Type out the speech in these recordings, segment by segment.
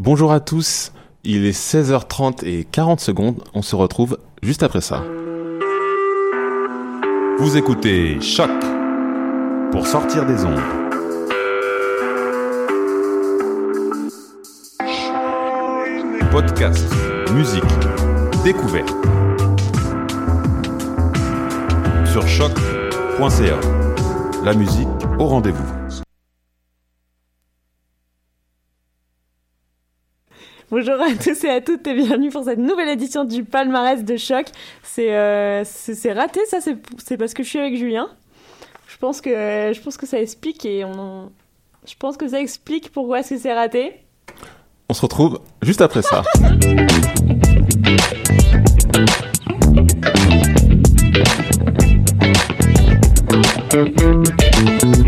Bonjour à tous, il est 16h30 et 40 secondes, on se retrouve juste après ça. Vous écoutez Choc pour sortir des ondes. Podcast, musique, découverte. Sur choc.ca. La musique au rendez-vous. Bonjour à tous et à toutes et bienvenue pour cette nouvelle édition du palmarès de choc. C'est euh, raté ça, c'est c'est parce que je suis avec Julien. Je pense que je pense que ça explique et on en- je pense que ça explique pourquoi est-ce que c'est raté. On se retrouve juste après ça.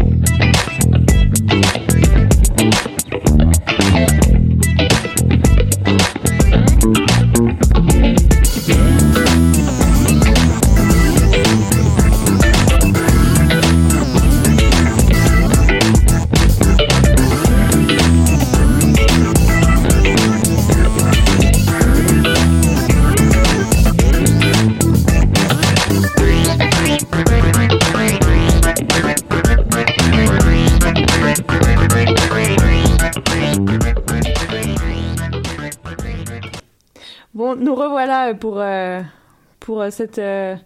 Nous revoilà pour euh, pour euh, cette euh,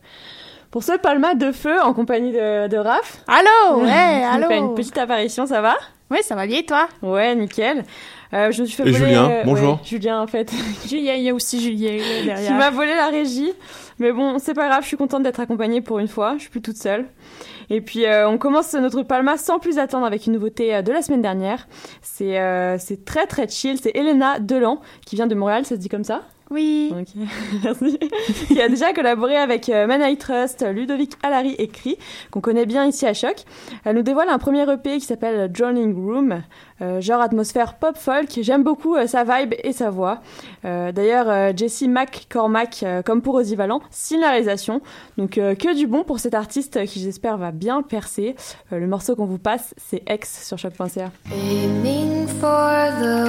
pour ce palma de feu en compagnie de, de Raph. Allô, ouais, allô. fait une petite apparition, ça va Oui, ça va bien, toi? Ouais, nickel. Euh, je me suis fait Et voler, Julien, euh, bonjour. ouais, Julien en fait. Julien, il y a aussi Julien là, qui derrière. m'a volé la régie. Mais bon, c'est pas grave, je suis contente d'être accompagnée pour une fois. Je suis plus toute seule. Et puis, euh, on commence notre palma sans plus attendre avec une nouveauté euh, de la semaine dernière. C'est euh, c'est très très chill. C'est Elena Delan qui vient de Montréal, ça se dit comme ça? Oui. Ok, merci. qui a déjà collaboré avec euh, Manaï Trust, Ludovic Allary et qu'on connaît bien ici à Choc. Elle nous dévoile un premier EP qui s'appelle Joining Room, euh, genre atmosphère pop folk. J'aime beaucoup euh, sa vibe et sa voix. Euh, D'ailleurs, Jessie McCormack, comme pour Ozzy Valant, signe la. Donc que du bon pour cet artiste qui j'espère va bien percer. Le morceau qu'on vous passe, c'est X sur choc.ca. For the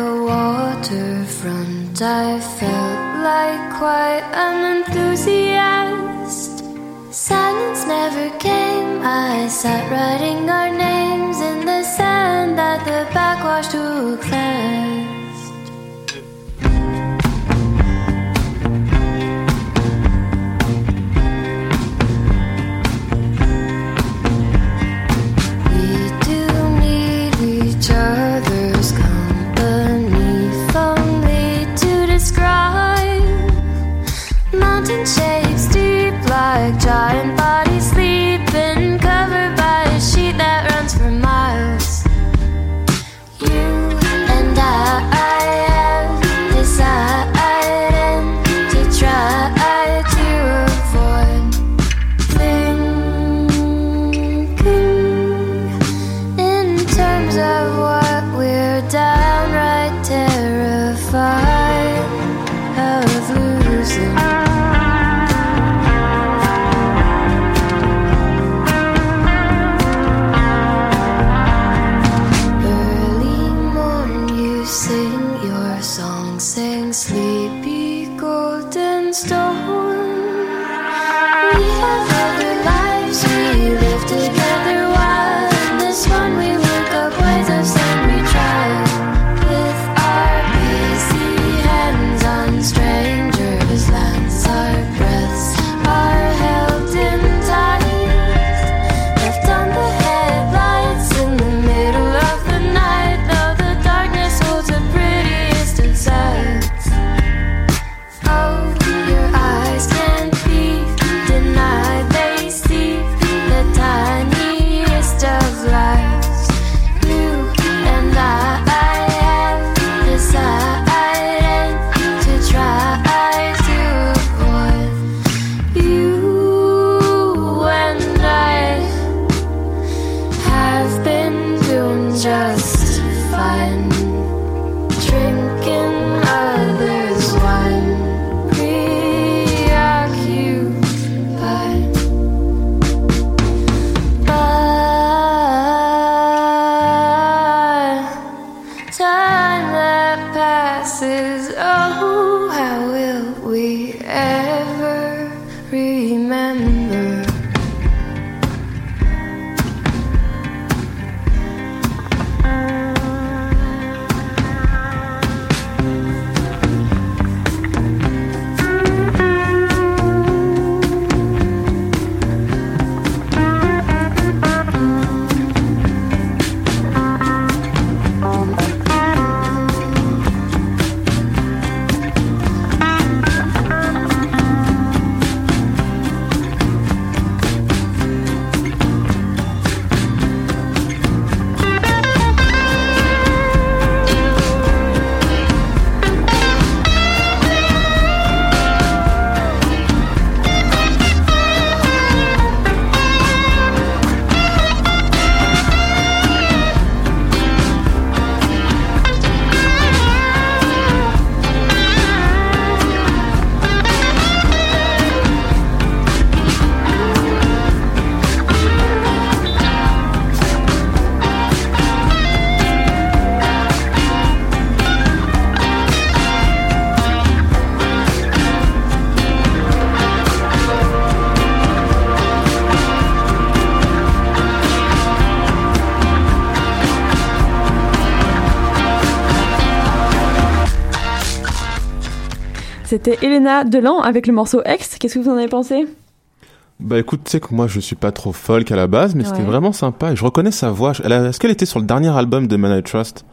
I felt like quite an enthusiast. Silence never came. I sat writing our names in that the backwash took fast. We do need each other's company, only to describe mountain shapes deep like giant bodies passes, oh, how will we end? C'était Elena Delan avec le morceau X. Qu'est-ce que vous en avez pensé? Bah écoute, tu sais que moi je suis pas trop folk à la base, mais c'était vraiment sympa et je reconnais sa voix. Elle a- Est-ce qu'elle était sur le dernier album de Man I Trust?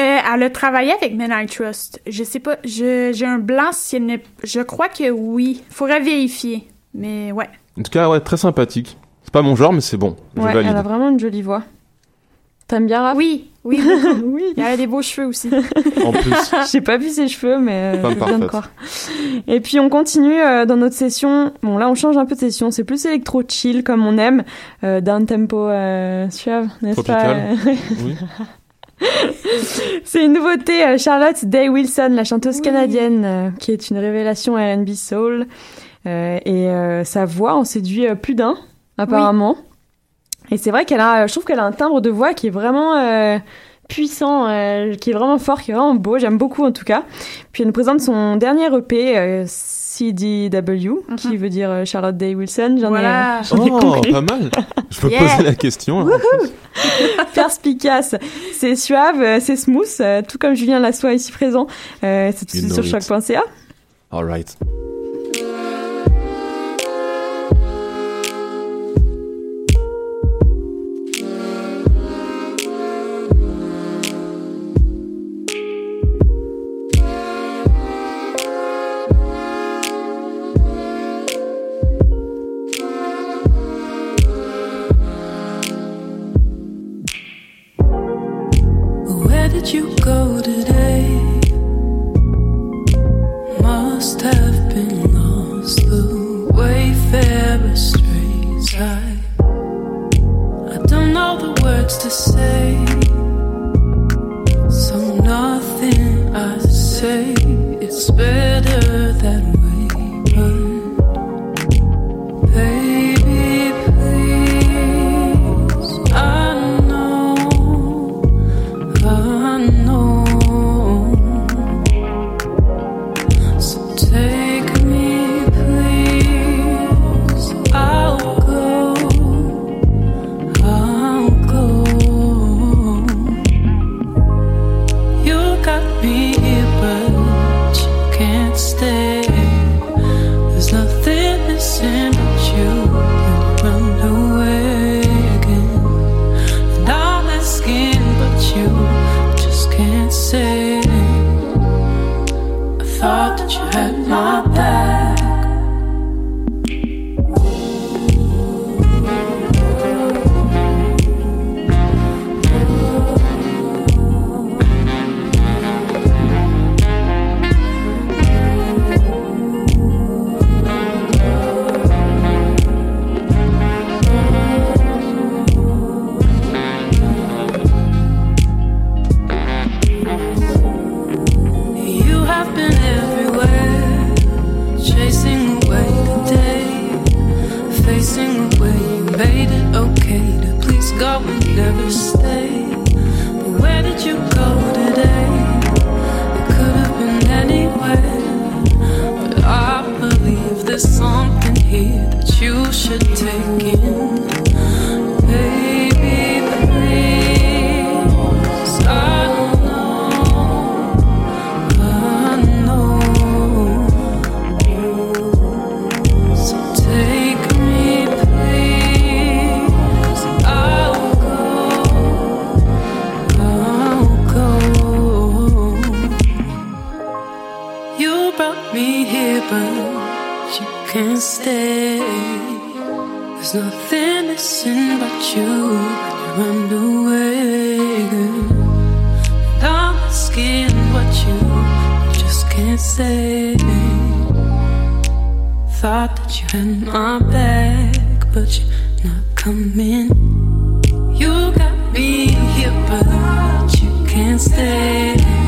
Euh, elle a travaillé avec Men I Trust. Je sais pas, je- j'ai un blanc si elle n'est... Je crois que oui. Faudrait vérifier. Mais ouais. En tout cas, ouais, très sympathique. C'est pas mon genre, mais c'est bon. Je Ouais, valide. elle a vraiment une jolie voix. T'aimes bien Raph? Oui, oui. Oui. Il y a des beaux cheveux aussi. En plus, J'ai pas vu ses cheveux, mais euh, je viens de croire. Et puis on continue euh, dans notre session. Bon là on change un peu de session. C'est plus électro chill comme on aime, euh, down tempo euh, suave, n'est-ce pas? Tropical. oui. C'est une nouveauté. euh, Charlotte Day Wilson, la chanteuse Oui. canadienne, euh, qui est une révélation R&B soul, Euh, et euh, sa voix en séduit euh, plus d'un apparemment. Et c'est vrai qu'elle a, je trouve qu'elle a un timbre de voix qui est vraiment euh, puissant, euh, qui est vraiment fort, qui est vraiment beau. J'aime beaucoup en tout cas. Puis elle nous présente son dernier EP. euh, CDW, qui veut dire Charlotte Day Wilson. J'en ai, Voilà. j'en ai Oh, compris. pas mal. Je Yeah. posais la question. hein. perspicace. C'est suave, c'est smooth, tout comme Julien Lassois ici présent. Euh, c'est tout de You suite sur choc.ca. All right. Nothing missing but you when away. And I'm asking what you just can't say. Thought that you had my back, but you're not coming. You got me here, but you can't stay.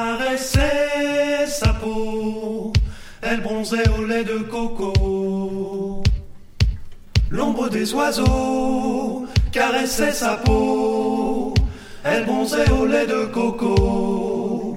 caressait sa peau, elle bronzait au lait de coco. L'ombre des oiseaux caressait sa peau, elle bronzait au lait de coco.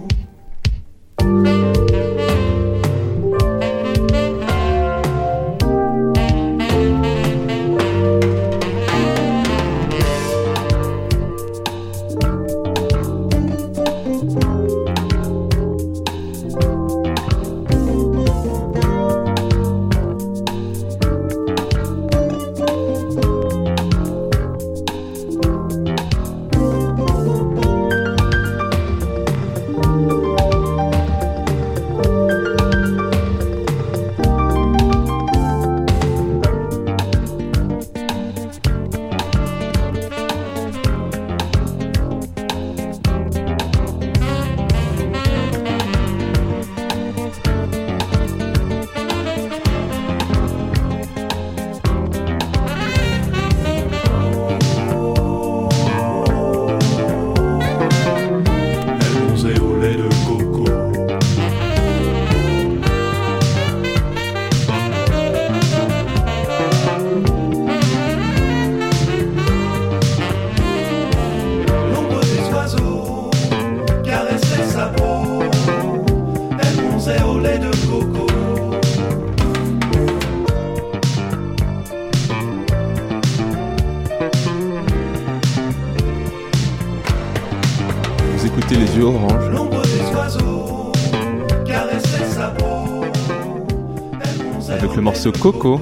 Coco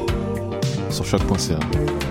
sur choc.ca.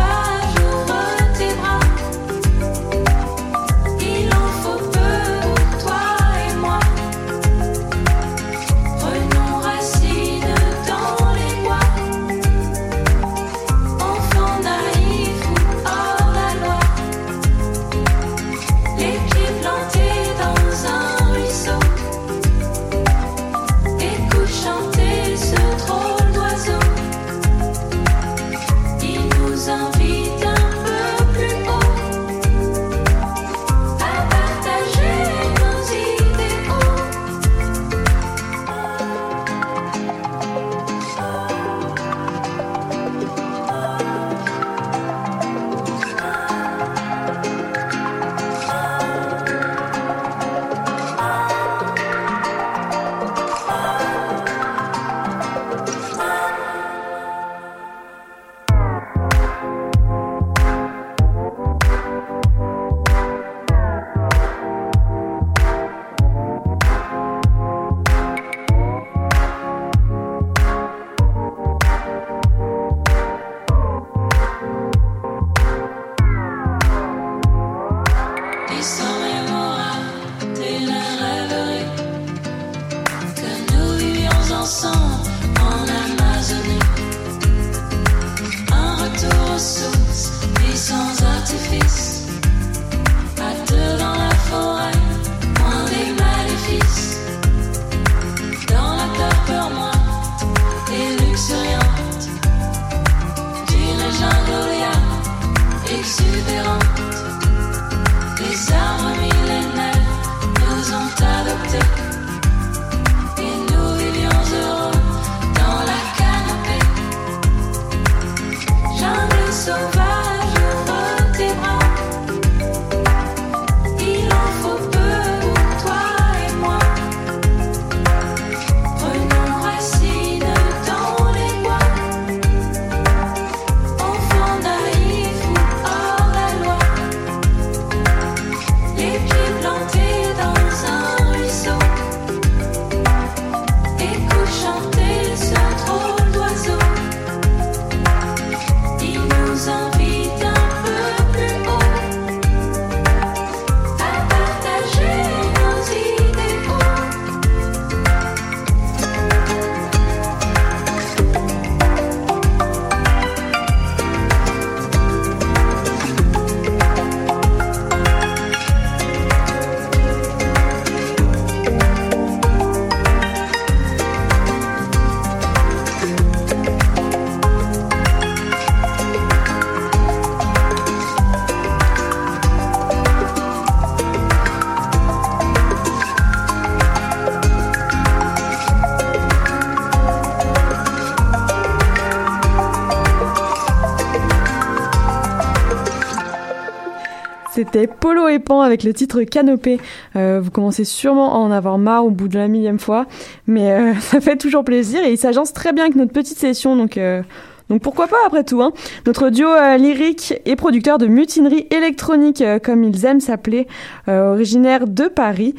et Pan avec le titre Canopée. Euh, vous commencez sûrement à en avoir marre au bout de la millième fois, mais euh, ça fait toujours plaisir et il s'agence très bien avec notre petite session, donc euh, donc pourquoi pas après tout. Hein. Notre duo lyrique et producteur de mutinerie électronique, comme ils aiment s'appeler, originaire de Paris,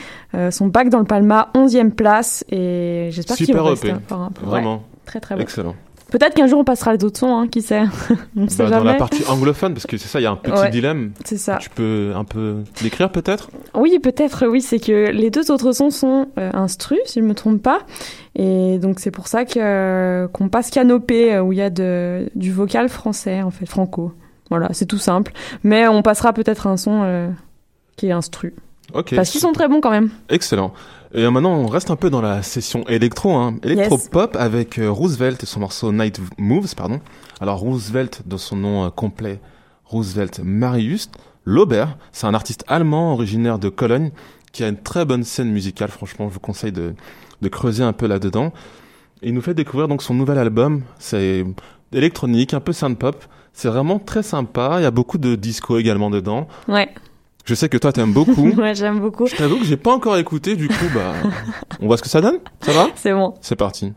son bac dans le Palma, 11e place, et j'espère qu'il va rester encore un peu. Ouais, Vraiment. très très bon. Excellent. Peut-être qu'un jour on passera les autres sons, hein, qui sait. on sait Bah, dans jamais. la partie anglophone, parce que c'est ça, il y a un petit Ouais. dilemme. C'est ça. Tu peux un peu l'écrire peut-être? Oui, peut-être, oui. C'est que les deux autres sons sont euh, instrus, si je me trompe pas. Et donc, c'est pour ça que, euh, qu'on passe Canopée, euh, où il y a de, du vocal français, en fait, franco. Voilà, c'est tout simple. Mais on passera peut-être un son euh, qui est instru. Ok. Parce qu'ils sont très bons quand même. Excellent. Et maintenant, on reste un peu dans la session électro, hein. électro-pop avec euh, Roosevelt et son morceau Night Moves, pardon. Alors Roosevelt, de son nom euh, complet, Roosevelt Marius Lauber, c'est un artiste allemand originaire de Cologne qui a une très bonne scène musicale. Franchement, je vous conseille de, de creuser un peu là-dedans. Il nous fait découvrir donc son nouvel album. C'est électronique, un peu synth-pop. C'est vraiment très sympa. Il y a beaucoup de disco également dedans. Ouais, Je sais que toi, t'aimes beaucoup. ouais j'aime beaucoup. Je t'avoue que j'ai pas encore écouté, du coup, bah, on voit ce que ça donne. Ça va? C'est bon. C'est parti.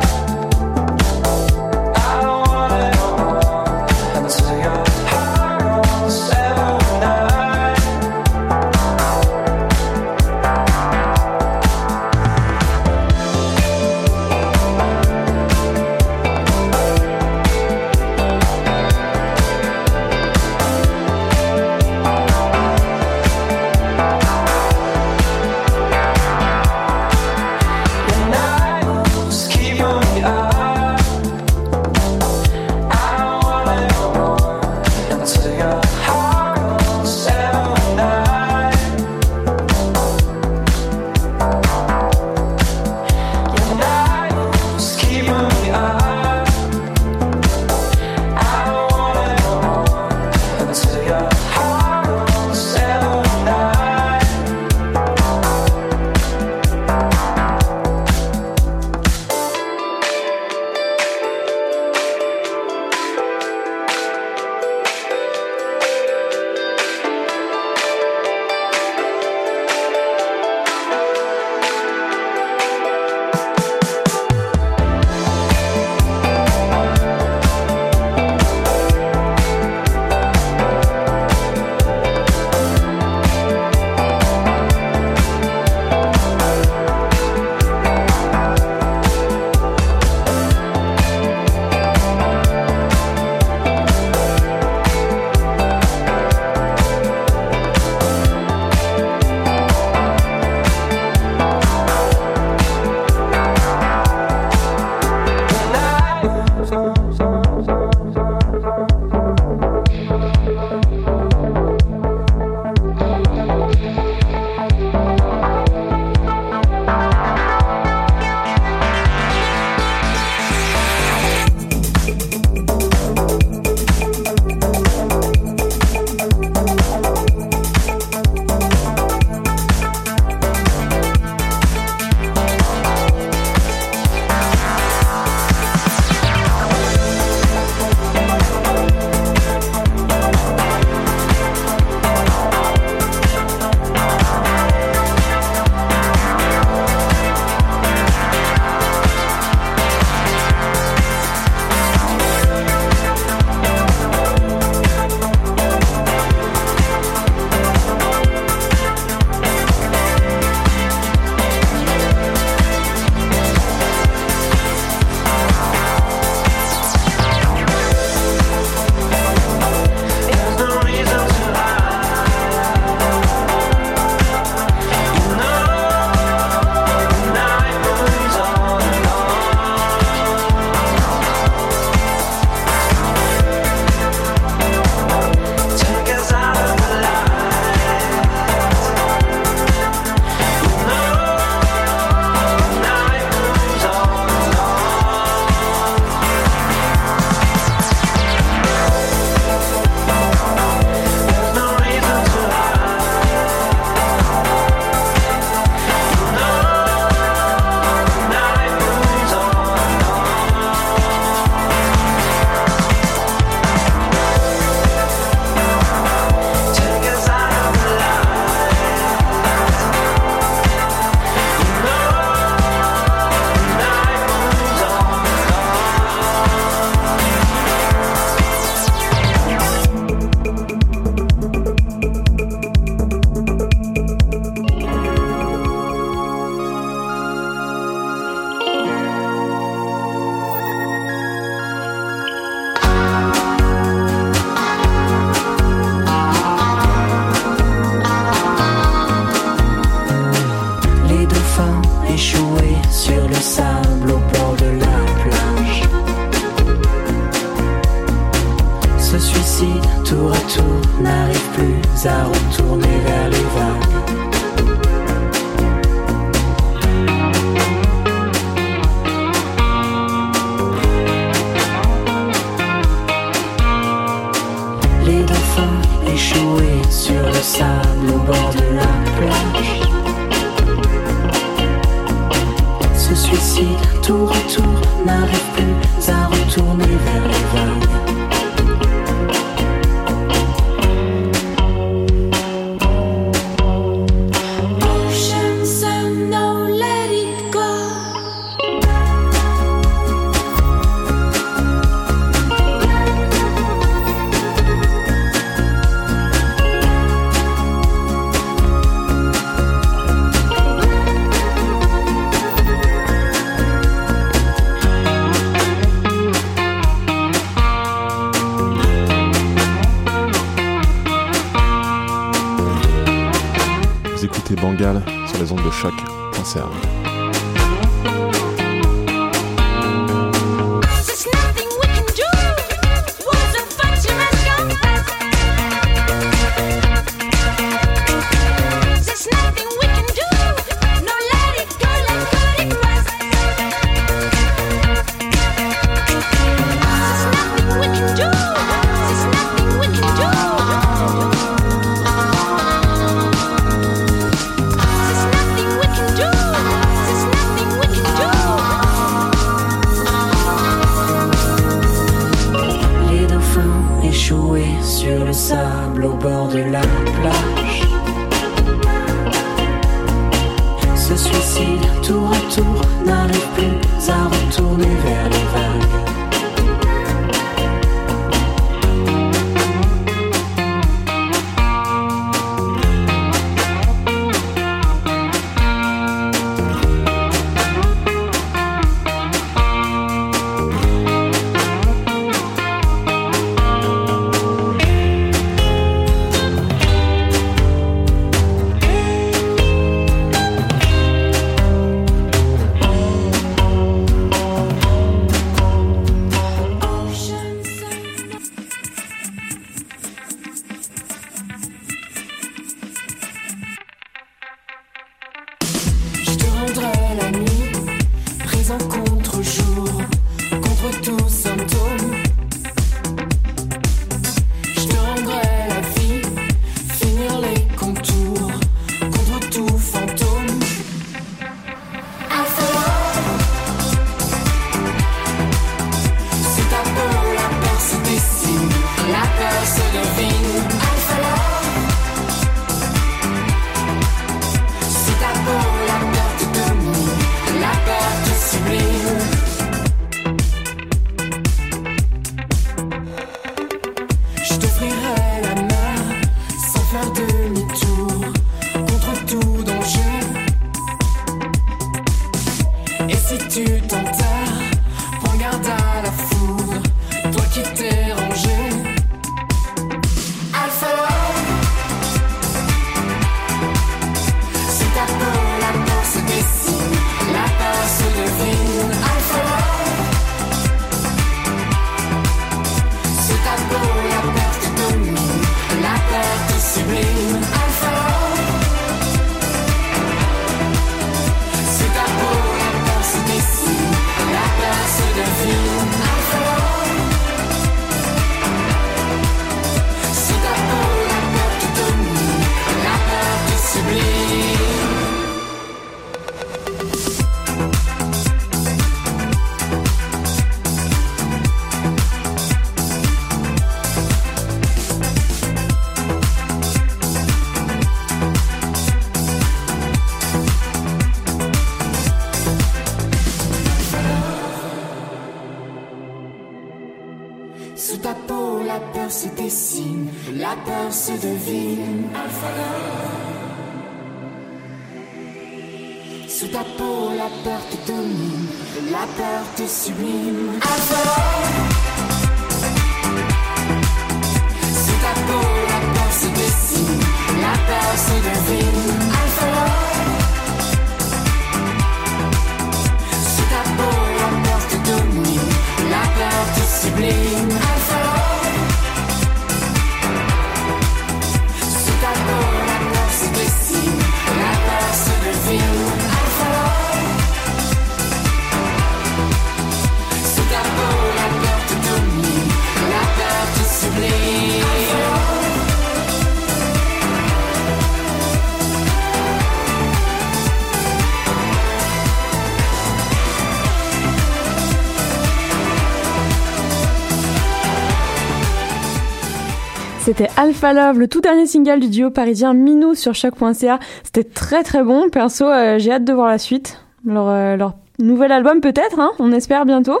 Le tout dernier single du duo parisien Minou sur choc.ca. C'était très très bon. Perso, euh, j'ai hâte de voir la suite. Leur, euh, nouvel album peut-être, hein. on espère bientôt.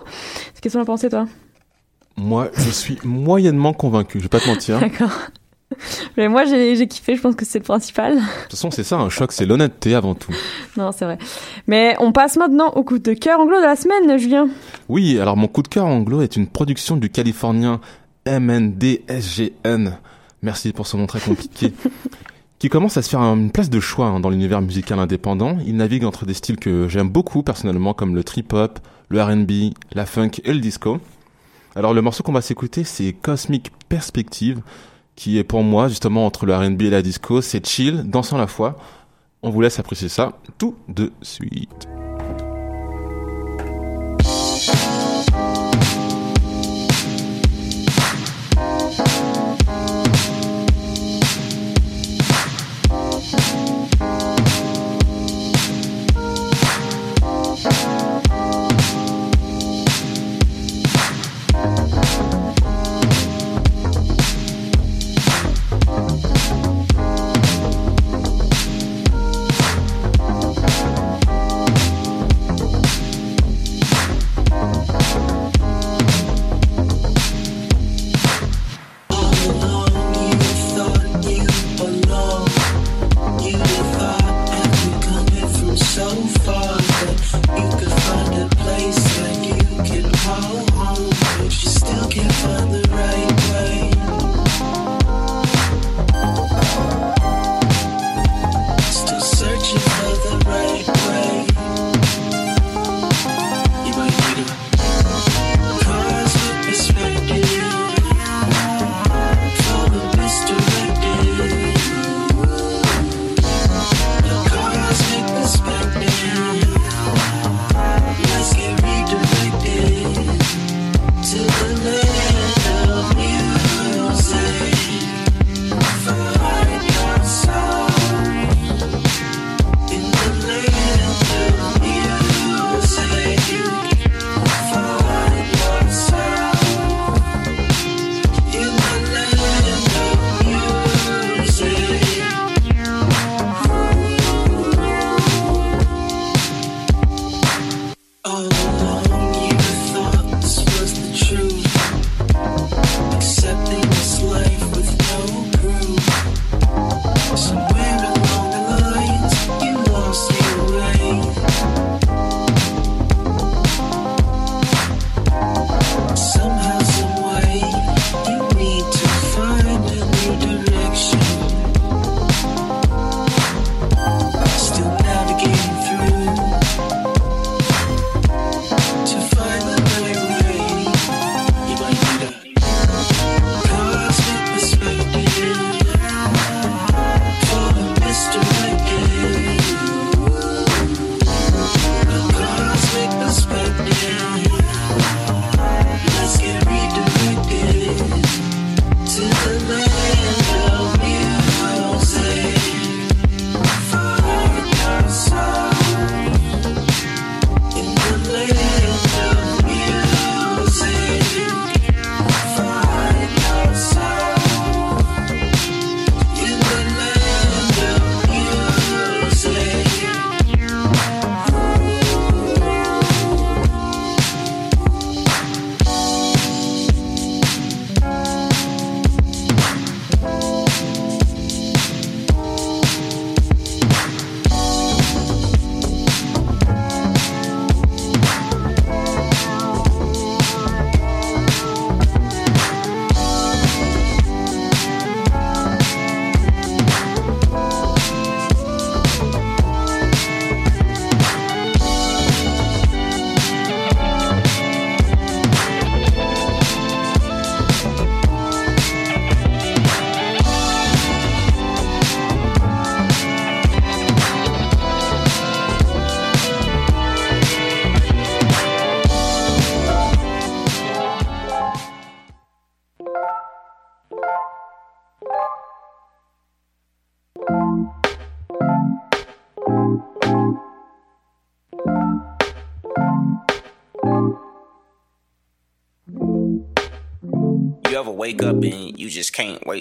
Qu'est-ce qu'on en pensé toi? Moi, je suis moyennement convaincu, je vais pas te mentir. D'accord. Mais moi, j'ai kiffé, je pense que c'est le principal. De toute façon, c'est ça, un choc, c'est l'honnêteté avant tout. non, c'est vrai. Mais on passe maintenant au coup de cœur anglo de la semaine, Julien. Oui, alors mon coup de cœur anglo est une production du Californien MNDSGN merci pour ce nom très compliqué, qui commence à se faire une place de choix hein, dans l'univers musical indépendant. Il navigue entre des styles que j'aime beaucoup personnellement, comme le trip-hop, le RB, la funk et le disco. Alors le morceau qu'on va s'écouter, c'est Cosmic Perspective, qui est pour moi justement entre le RB et la disco, c'est chill, dansant la fois. On vous laisse apprécier ça tout de suite.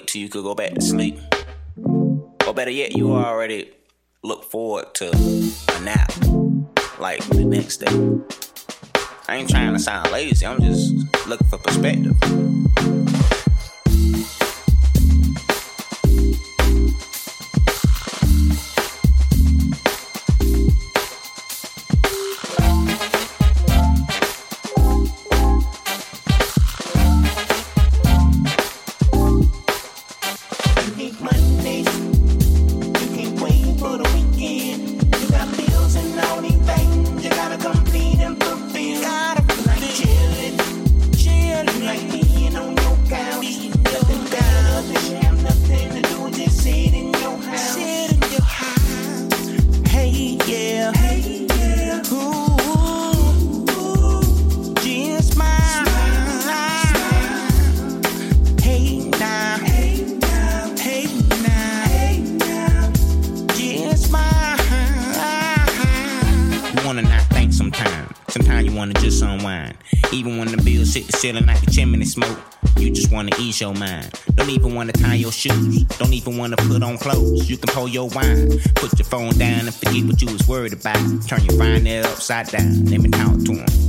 Till you could go back to sleep? Or better yet, you already look forward to a nap, like the next day. I ain't trying to sound lazy, I'm just looking for perspective. Your mind. Don't even wanna tie your shoes. Don't even wanna put on clothes. You can pour your wine. Put your phone down and forget what you was worried about. Turn your nail upside down. Let me talk to him.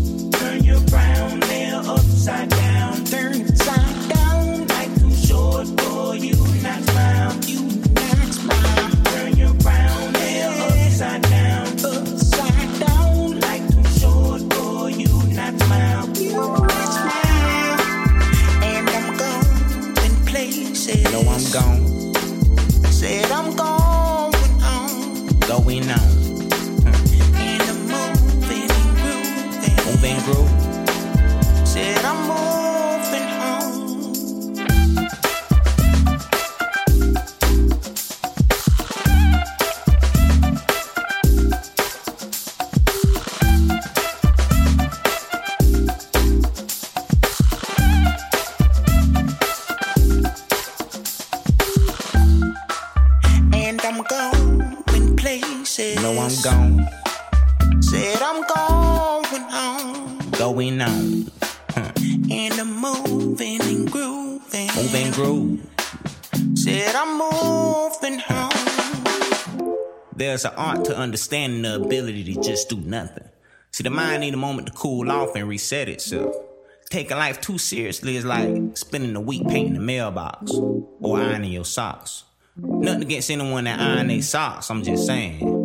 There's an art to understanding the ability to just do nothing. See, the mind need a moment to cool off and reset itself. Taking life too seriously is like spending a week painting the mailbox or ironing your socks. Nothing against anyone that iron their socks, I'm just saying.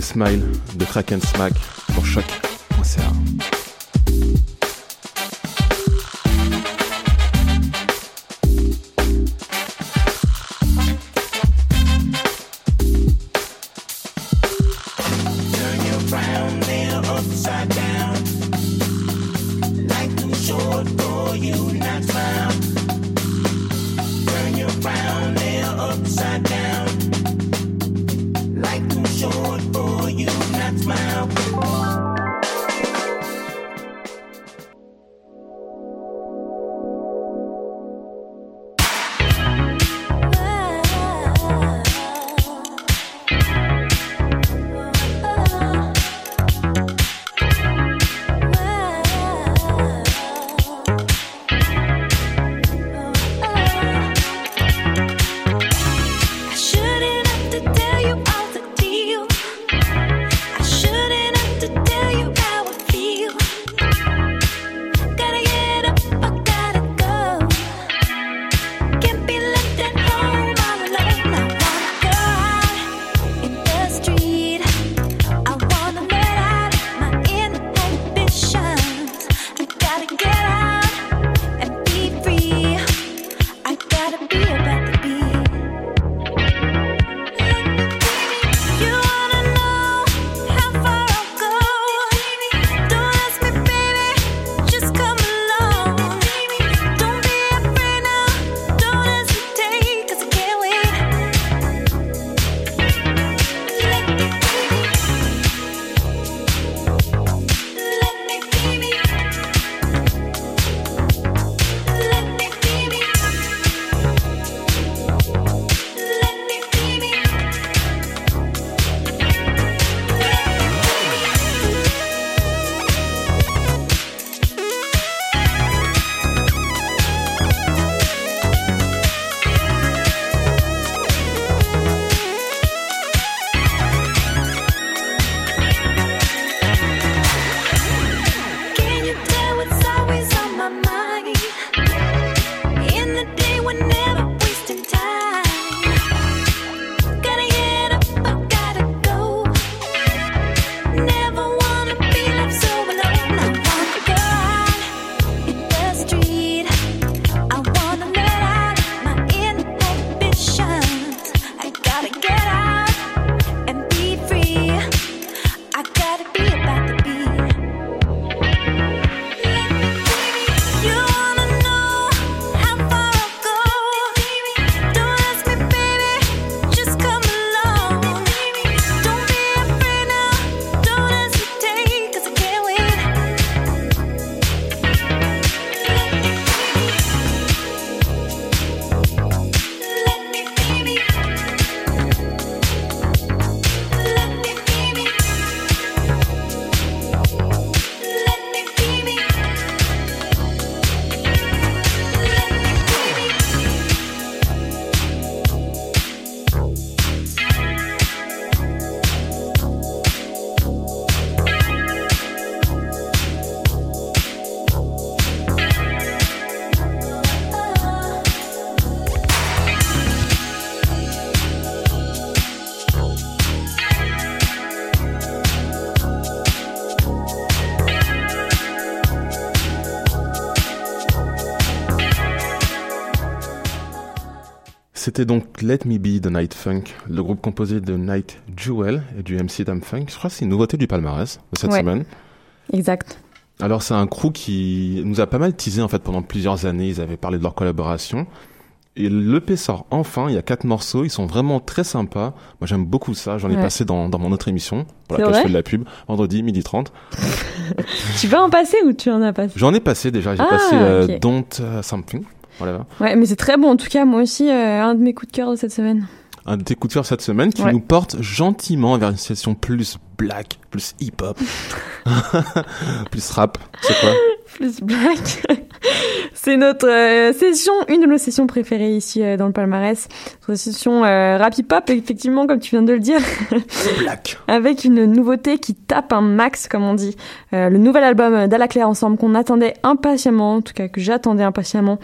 Smile de Crack and Smack pour choc.ca. C'était donc Let Me Be de Night Funk, le groupe composé de Night Jewel et du MC Dam Funk. Je crois que c'est une nouveauté du palmarès de cette Ouais. semaine. Exact. Alors c'est un crew qui nous a pas mal teasé en fait pendant plusieurs années. Ils avaient parlé de leur collaboration. Et l'EP sort enfin, il y a quatre morceaux, ils sont vraiment très sympas. Moi j'aime beaucoup ça, j'en ai Ouais. passé dans, dans mon autre émission, pour laquelle je fais de la pub, vendredi, midi 30. Tu vas en passer ou tu en as passé J'en ai passé déjà, j'ai Ah, passé euh, ok. Don't euh, Something. Voilà. Ouais, mais c'est très bon en tout cas. Moi aussi, euh, un de mes coups de cœur de cette semaine. Un de tes coups de cœur cette semaine qui Ouais. nous porte gentiment vers une session plus black, plus hip-hop, plus rap. C'est quoi? Plus black. c'est notre euh, session, une de nos sessions préférées ici euh, dans le palmarès. Notre session euh, hip-hop, effectivement, comme tu viens de le dire. Black. Avec une nouveauté qui tape un max, comme on dit. Euh, le nouvel album d'Ala Claire Ensemble qu'on attendait impatiemment, en tout cas que j'attendais impatiemment.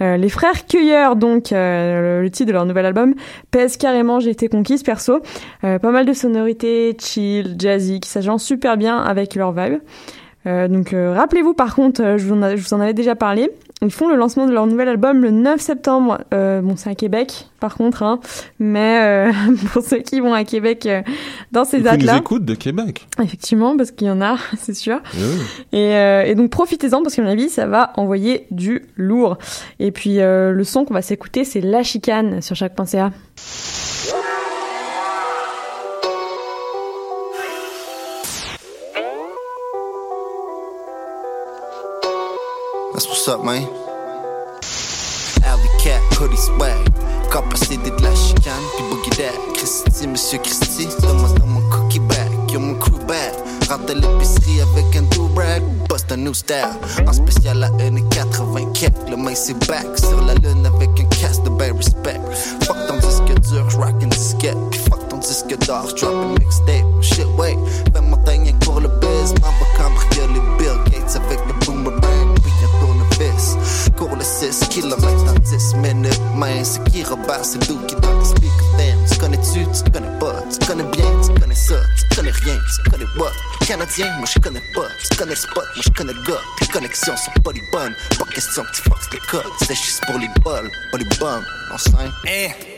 Les frères Cueilleurs, donc, euh, le, le titre de leur nouvel album, pèse carrément J'ai été conquise, perso. Euh, pas mal de sonorités chill, jazzy, qui s'agencent super bien avec leur vibe. Euh, donc euh, rappelez-vous par contre, euh, je, vous en a- je vous en avais déjà parlé, ils font le lancement de leur nouvel album le 9 septembre. Bon, c'est à Québec par contre, hein, mais pour ceux qui vont à Québec dans ces dates-là, écoute de Québec. effectivement, parce qu'il y en a, c'est sûr. Oui. Et, et donc profitez-en parce qu'à mon avis, ça va envoyer du lourd. Et puis le son qu'on va s'écouter, c'est La Chicane sur chaque.ca. That's what's up, man. Alley Cat, hoodie swag. Capacité de la chicane, puis boogie that. Christy, Monsieur Christy, donne-moi dans mon cookie bag. Yo, mon crew bag. Rentre à l'épicerie avec un do-rag. Bust un new style. En spécial à 1,80 kek. Le main c'est back. Sur la lune avec un casque de ben respect. Fuck ton disque dur, j'rock une disquette. Puis fuck ton disque d'or, j'drop un mixtape. Shit, wait. Fais montagne pour le biz. M'en va cambrioler Bill Gates avec le boomerang. Cours le 6 km dans 10 minutes. Man, c'est qui Robert, c'est Lou qui dans speaker. Damn, tu connais-tu, tu connais pas. Tu connais bien, tu connais ça. Tu connais rien, tu connais what. Canadien, moi je connais pas. Tu connais le spot, moi je connais le gars. Tes connexions sont pas les bonnes. Pas question que tu foxes le code. C'est juste pour les bols, pas les bums. On s'en Eh.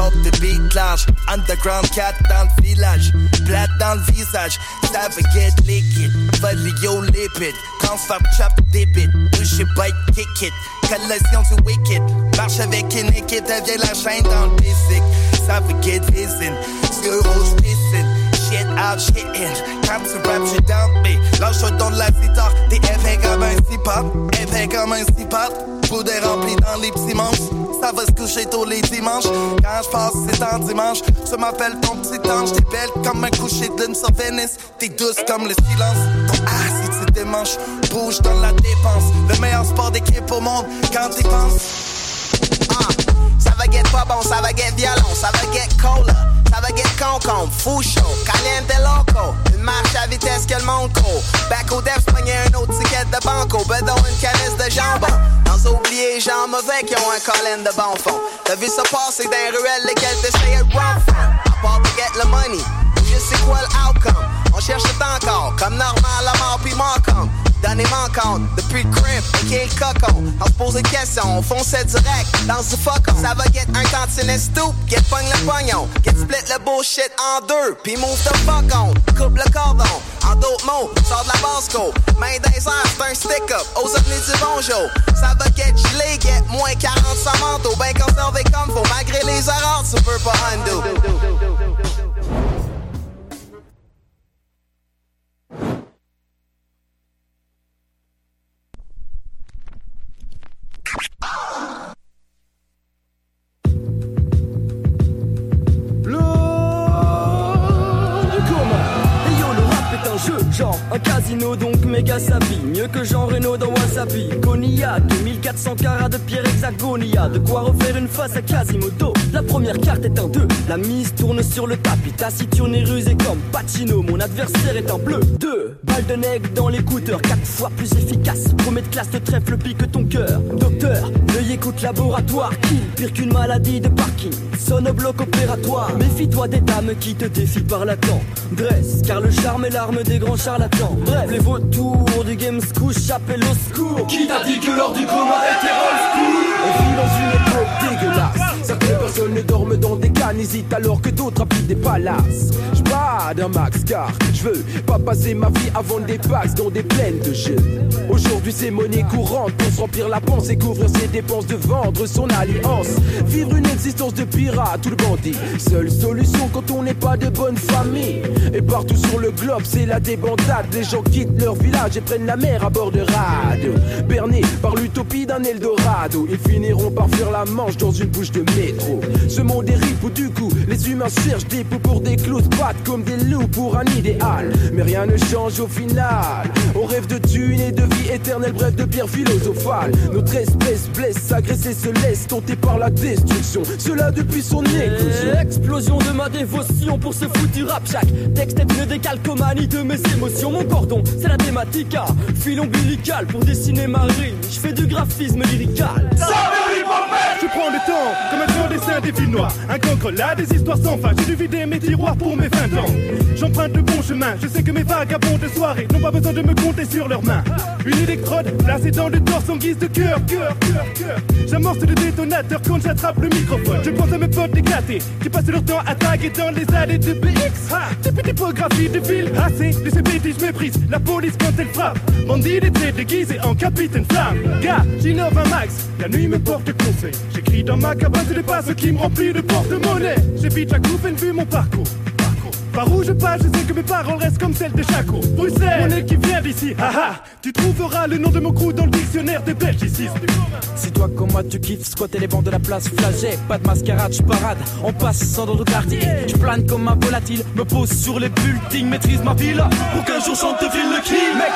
Top de beat large, underground cat dans le village, plate dans le visage, ça veut get liquide, Valio lipid, transfert chop débit, touché bite kick it, collection du wicked, marche avec une équipe, devient la chaîne dans le basic, ça veut get vision, yeux rouge piscine, shit out, shit in, quand tu rap, tu down, mais lâche ton de la guitare, t'es épais comme un cipop, épais comme un cipop, Boudet rempli dans les petits manches. Ça va se coucher tous les dimanches. Quand je passe, c'est en dimanche. Je m'appelle ton petit ange. T'es belle comme un coucher de lune sur Venice. T'es douce comme le silence. Ah, si tu démanches, bouge dans la dépense. Le meilleur sport d'équipe au monde quand t'y penses. Ah, ça va get pas bon, ça va get violent, ça va get cola, ça va get concombre, fou chaud, caliente loco, une marche à vitesse que le monde court. Back au def, un autre ticket de banco, Oublier gens mauvais qui ont un colline de bon fond. T'as vu ça passer dans les ruelles, lesquelles t'essayais de run from. Part to get le money, je sais quoi l'outcome. On cherche encore, comme normal, la mort puis. Donné manquante, depuis le crib, est le cocon? On se pose des questions, on fonçait direct dans du fuck Ça va get un tantinet stoop, get pogne le pognon, get split le bullshit en deux, puis move the fuck on. Coupe le cordon, en d'autres mots, sort de la basco. Main les airs, c'est un stick-up, aux avenues du bonjour. Ça va get gelé, get moins 40 sans manteau, ben conservé comme faut, malgré les erreurs, tu peux pas undo. Casino, donc méga sapi. Mieux que Jean Reno dans Wasabi. Cognac, 1400 carats de pierre hexagonia. De quoi refaire une face à Quasimodo. La première carte est un 2. La mise tourne sur le tapis. Taciturne et rusé comme Pacino. Mon adversaire est un bleu. 2. Balle de nègre dans l'écouteur. 4 fois plus efficace. Promet de classe de trèfle pique ton cœur. Docteur, veuillez écoute laboratoire. Kill, pire qu'une maladie de parking. Sonne au bloc opératoire. Méfie-toi des dames qui te défient par la Dresse, car le charme est l'arme des grands charlatans. Les vautours du game couchent, appellent au secours. Qui t'a dit que l'heure du coma était old school? On vit dans une époque dégueulasse. Certaines personnes ne dorment dans des cannes, hésitent alors que d'autres habitent des palaces. Bats d'un max car je veux pas passer ma vie à vendre des packs dans des plaines de jeux. Aujourd'hui c'est monnaie courante pour se remplir la panse et couvrir ses dépenses de vendre son alliance. Vivre une existence de pirate ou de bandit. Seule solution quand on n'est pas de bonne famille. Et partout sur le globe c'est la débandade. Les gens quittent leur village et prennent la mer à bord de radeaux. Bernés par l'utopie d'un Eldorado. Ils finiront par fuir la manche dans une bouche de métro. Ce monde est ripou du coup. Les humains cherchent des poux pour des clous, se battent comme des loups pour un idéal. Mais rien ne change au final. On rêve de thunes et de vie éternelle, bref de pierre philosophale. Notre espèce blesse, agressée se laisse tenter par la destruction. Cela depuis son éclosion. Explosion de ma dévotion pour ce foutu rap. Chaque texte est une décalcomanie de mes émotions. Mon cordon, c'est la thématique. hein. Fil ombilical pour dessiner ma rime. Je fais du graphisme lyrical. Je prends le temps, comme un grand dessin des villes noires. Un cancre là, des histoires sans fin. J'ai dû vider mes tiroirs pour mes 20 ans. J'emprunte le bon chemin. Je sais que mes vagabonds de soirée n'ont pas besoin de me compter sur leurs mains. Une électrode placée dans le torse en guise de cœur, cœur, cœur, cœur. J'amorce le détonateur quand j'attrape le microphone. Je pense à mes potes éclatés qui passent leur temps à taguer dans les allées de BX. Petites typographies de ville. Assez de ces bêtises, je méprise la police quand elle frappe. Bandit d'été déguisé en capitaine flamme. Gars, j'innove un max. La nuit me porte conseil. J'écris dans ma cabane, ce n'est pas ce qui me remplit de porte-monnaie. J'évite la coupe et vu mon parcours. Par où je passe, je sais que mes paroles restent comme celles de Chaco. Bruxelles, mon qui vient d'ici. Ah ah, tu trouveras le nom de mon crew dans le dictionnaire des belgicistes. Si toi comme moi tu kiffes squatter les bancs de la place flagey Pas de mascarade, je parade en passant dans le quartier Je plane comme un volatile, me pose sur les buildings Maîtrise ma ville pour qu'un jour chante ville le kill Mec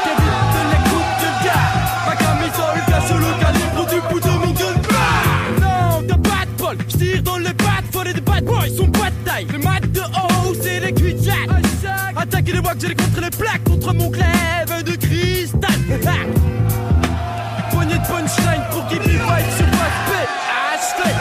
pas de bol, je tire dans les pattes Faut des bad boys, sont pas de taille Les maths de haut, c'est les cuits jack Attaquer les wags, j'ai contre les plaques Contre mon glaive de cristal Poignée de punchline pour qu'il vive sur Wattpay. Hashtag.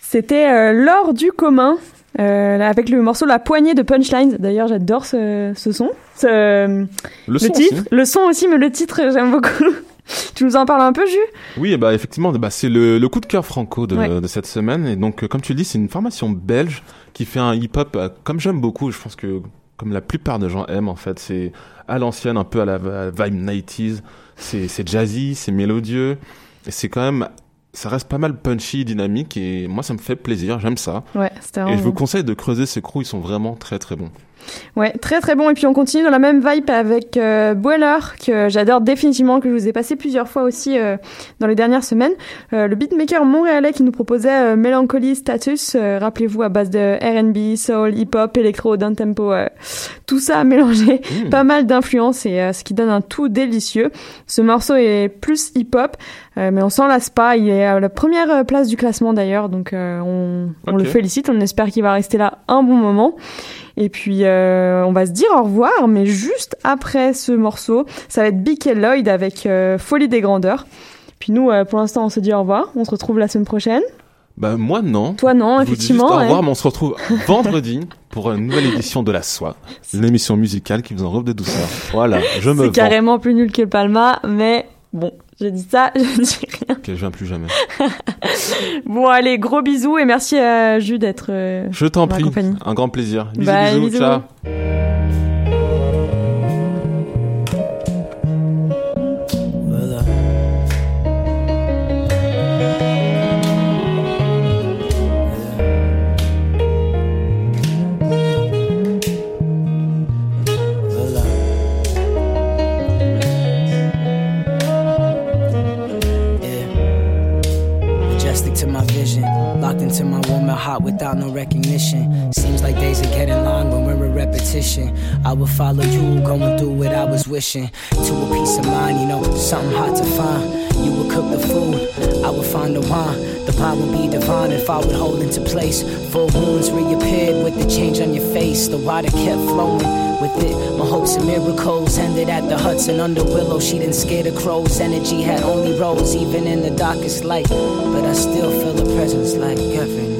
C'était euh, l'or du commun. Euh, avec le morceau La poignée de Punchlines. D'ailleurs, j'adore ce, ce son. Ce- Le son titre. aussi. Le son aussi, mais le titre, j'aime beaucoup. tu nous en parles un peu, Jus Oui, bah effectivement, bah, c'est le, le coup de cœur franco de, Ouais. de cette semaine. Et donc, euh, comme tu le dis, c'est une formation belge qui fait un hip-hop euh, comme j'aime beaucoup. Je pense que comme la plupart des gens aiment en fait, c'est à l'ancienne, un peu à la vibe 90s. C'est c'est jazzy, c'est mélodieux, et c'est quand même, ça reste pas mal punchy, dynamique. Et moi, ça me fait plaisir. J'aime ça. Ouais, c'était Et je vous conseille de creuser ces crews. Ils sont vraiment très très bons. Ouais, très très bon. Et puis on continue dans la même vibe avec euh, Boiler, que j'adore définitivement, que je vous ai passé plusieurs fois aussi euh, dans les dernières semaines. Euh, le beatmaker montréalais qui nous proposait Melancholy Status, rappelez-vous, à base de R&B, soul, hip-hop, électro, down tempo, tout ça mélangé, pas mal d'influences et ce qui donne un tout délicieux. Ce morceau est plus hip-hop, mais on s'en lasse pas. Il est à la première place du classement d'ailleurs, donc on, le félicite. On espère qu'il va rester là un bon moment. Et puis, euh, on va se dire au revoir, mais juste après ce morceau, ça va être Bick Lloyd avec euh, Folie des grandeurs. Puis nous, euh, pour l'instant, on se dit au revoir. On se retrouve la semaine prochaine. Bah moi non. Toi, non, Je vous dis effectivement, juste au ouais. revoir, mais on se retrouve vendredi pour une nouvelle édition de La Soie, l'émission musicale qui vous enrobe de douceur. Voilà, je me C'est carrément plus nul que Palma, mais bon, j'ai dit ça, je dis rien. Ok, je viens plus jamais. Bon, allez, gros bisous et merci à Jules d'être. euh, Je t'en prie, compagnie. un grand plaisir. Bisous, bisous, bisous. ciao. I would follow you, going through what I was wishing. To a peace of mind, you know, something hard to find. You would cook the food, I would find the wine. The bond would be divine if I would hold into place. Full wounds reappeared with the change on your face. The water kept flowing. With it, my hopes and miracles ended at the Hudson under Willow. She didn't scare the crows. Energy had only rose, even in the darkest light. But I still feel the presence like every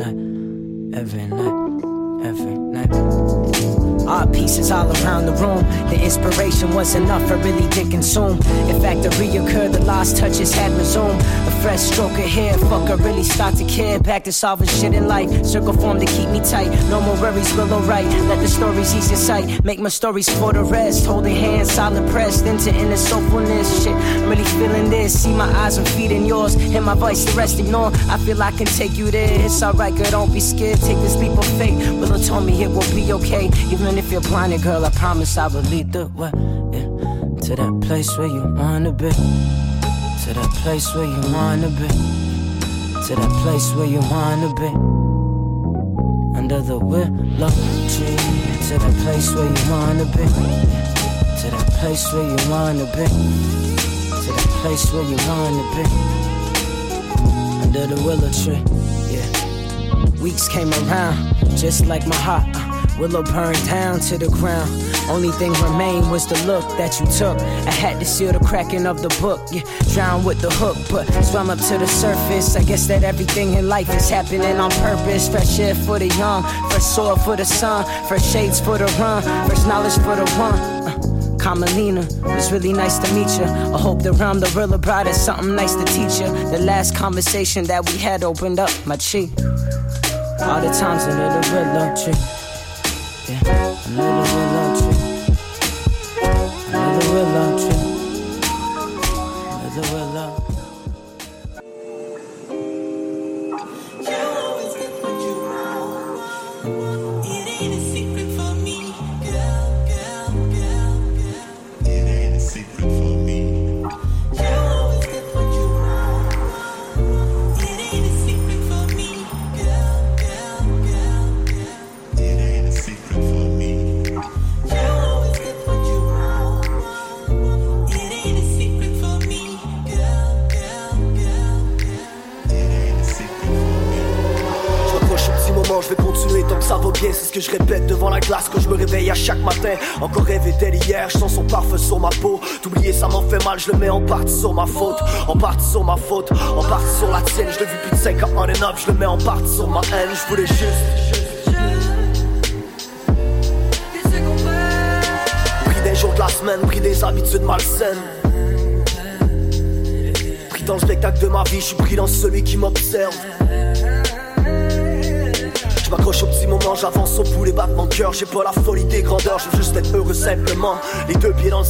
pieces all around the room. The inspiration was enough, I really did consume. In fact, it reoccurred, the lost touches had resumed. A fresh stroke of hair, fuck, I really start to care. Back to solving shit in life. Circle form to keep me tight. No more worries, will alright. Let the stories ease your sight. Make my stories for the rest. Holding hands, solid pressed into inner soulfulness. Shit, I'm really feeling this. See my eyes and feet in yours. Hear my voice, the rest ignore. I feel I can take you there. It's alright, girl, don't be scared. Take this leap of faith. Willow told me it will be okay. Even if you're blinded, girl, I promise I will lead the way. Yeah. To that place where you wanna be. To that place where you wanna be. To that place where you wanna be. Under the willow tree. To that place where you wanna be. To that place where you wanna be. To that place where you wanna be. Under the willow tree. Yeah. Weeks came around, just like my heart. uh, Willow burned down to the ground. Only thing remained was the look that you took. I had to seal the cracking of the book. Yeah, drown with the hook, but swam up to the surface. I guess that everything in life is happening on purpose. Fresh air for the young, fresh soil for the sun, fresh shades for the run, fresh knowledge for the one. Uh, Carmelina, it was really nice to meet you. I hope the realm the real brought something nice to teach you. The last conversation that we had opened up my cheek. All the times under the willow tree. Yeah, under the willow ça va bien. C'est ce que je répète devant la glace quand je me réveille à chaque matin. Encore rêvé d'elle hier, je sens son parfum sur ma peau. T'oublier ça m'en fait mal, je le mets en partie sur ma faute. En partie sur ma faute, en partie sur la tienne. Je l'ai vu plus de 5 ans en and je le mets en partie sur ma haine. Je voulais juste. Pris des jours de la semaine, pris des habitudes malsaines. Pris dans le spectacle de ma vie, je suis pris dans celui qui m'observe. Je m'accroche au petit moment, j'avance au bout les battements de cœur. J'ai pas la folie des grandeurs, je veux juste être heureux simplement. Les deux pieds dans le.